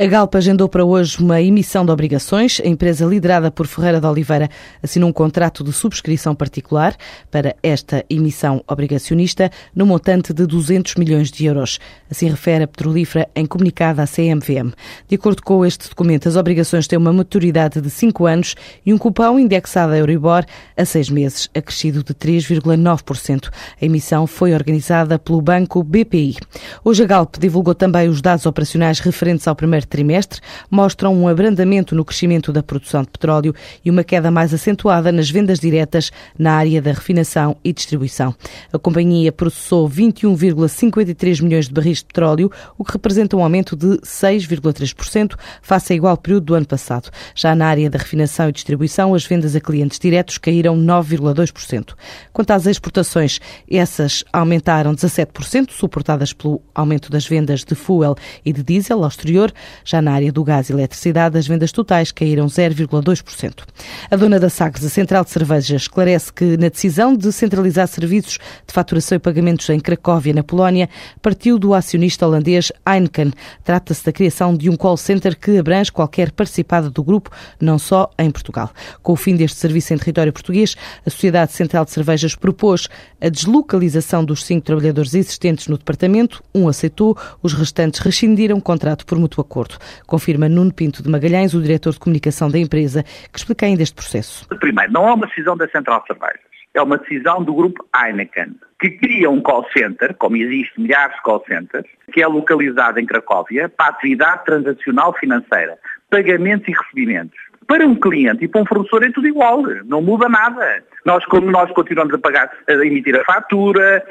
A Galp agendou para hoje uma emissão de obrigações. A empresa liderada por Ferreira de Oliveira assinou um contrato de subscrição particular para esta emissão obrigacionista no montante de 200 milhões de euros. Assim refere a petrolífera em comunicado à CMVM. De acordo com este documento, as obrigações têm uma maturidade de 5 anos e um cupão indexado a Euribor a 6 meses, acrescido de 3,9%. A emissão foi organizada pelo banco BPI. Hoje a Galp divulgou também os dados operacionais referentes ao primeiro trimestre mostram um abrandamento no crescimento da produção de petróleo e uma queda mais acentuada nas vendas diretas na área da refinação e distribuição. A companhia processou 21,53 milhões de barris de petróleo, o que representa um aumento de 6,3% face ao igual período do ano passado. Já na área da refinação e distribuição, as vendas a clientes diretos caíram 9,2%. Quanto às exportações, essas aumentaram 17%, suportadas pelo aumento das vendas de fuel e de diesel ao exterior, já na área do gás e eletricidade, as vendas totais caíram 0,2%. A dona da Sagres, a Central de Cervejas, esclarece que na decisão de centralizar serviços de faturação e pagamentos em Cracóvia, na Polónia, partiu do acionista holandês Heineken. Trata-se da criação de um call center que abrange qualquer participada do grupo, não só em Portugal. Com o fim deste serviço em território português, a Sociedade Central de Cervejas propôs a deslocalização dos cinco trabalhadores existentes no departamento. Um aceitou, os restantes rescindiram o contrato por mútuo acordo Confirma Nuno Pinto de Magalhães, o diretor de comunicação da empresa, que explica ainda este processo. Primeiro, não é uma decisão da Central Cervejas. É uma decisão do grupo Heineken, que cria um call center, como existe milhares de call centers, que é localizado em Cracóvia, para atividade transacional financeira, pagamentos e recebimentos para um cliente e para um fornecedor é tudo igual, não muda nada. Nós, como nós continuamos a pagar, a emitir a fatura,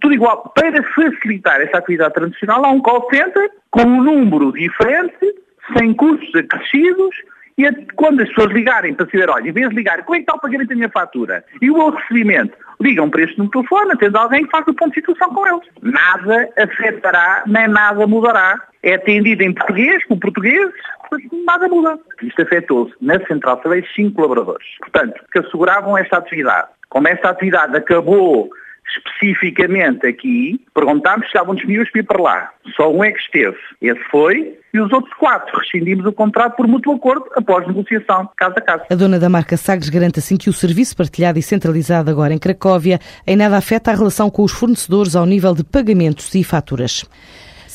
tudo igual. Para facilitar essa atividade tradicional, há um call center com um número diferente, sem custos acrescidos, e quando as pessoas ligarem para saber, olha, em vez de ligar, como é que está o pagamento da minha fatura? E o meu recebimento? Ligam para este no telefone, atende alguém que faz o ponto de situação com eles. Nada afetará, nem nada mudará. É atendido em português, por portugueses, nada muda. Isto afetou-se na Central Saber cinco colaboradores. Portanto, que asseguravam esta atividade. Como esta atividade acabou especificamente aqui, perguntámos se estavam disponíveis para ir para lá. Só um é que esteve. Esse foi, e os outros quatro rescindimos o contrato por mútuo acordo após negociação, caso a caso. A dona da marca Sagres garante assim que o serviço partilhado e centralizado agora em Cracóvia em nada afeta a relação com os fornecedores ao nível de pagamentos e faturas.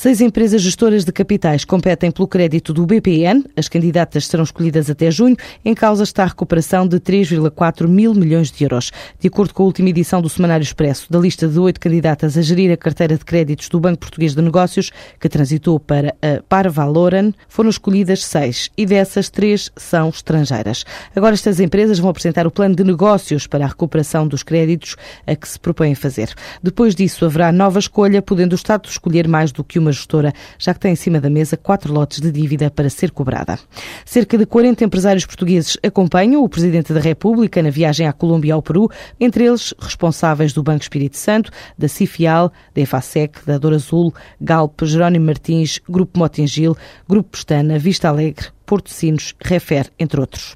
Seis empresas gestoras de capitais competem pelo crédito do BPN. As candidatas serão escolhidas até junho. Em causa está a recuperação de 3,4 mil milhões de euros. De acordo com a última edição do Semanário Expresso, da lista de oito candidatas a gerir a carteira de créditos do Banco Português de Negócios, que transitou para a Parvaloran, foram escolhidas seis e dessas três são estrangeiras. Agora estas empresas vão apresentar o plano de negócios para a recuperação dos créditos a que se propõem fazer. Depois disso haverá nova escolha, podendo o Estado escolher mais do que uma gestora, já que tem em cima da mesa quatro lotes de dívida para ser cobrada. Cerca de 40 empresários portugueses acompanham o Presidente da República na viagem à Colômbia e ao Peru, entre eles responsáveis do Banco Espírito Santo, da Cifial, da EFASEC, da Dor Azul, Galp, Jerónimo Martins, Grupo Motengil, Grupo Pestana, Vista Alegre, Porto Sinos, Refer, entre outros.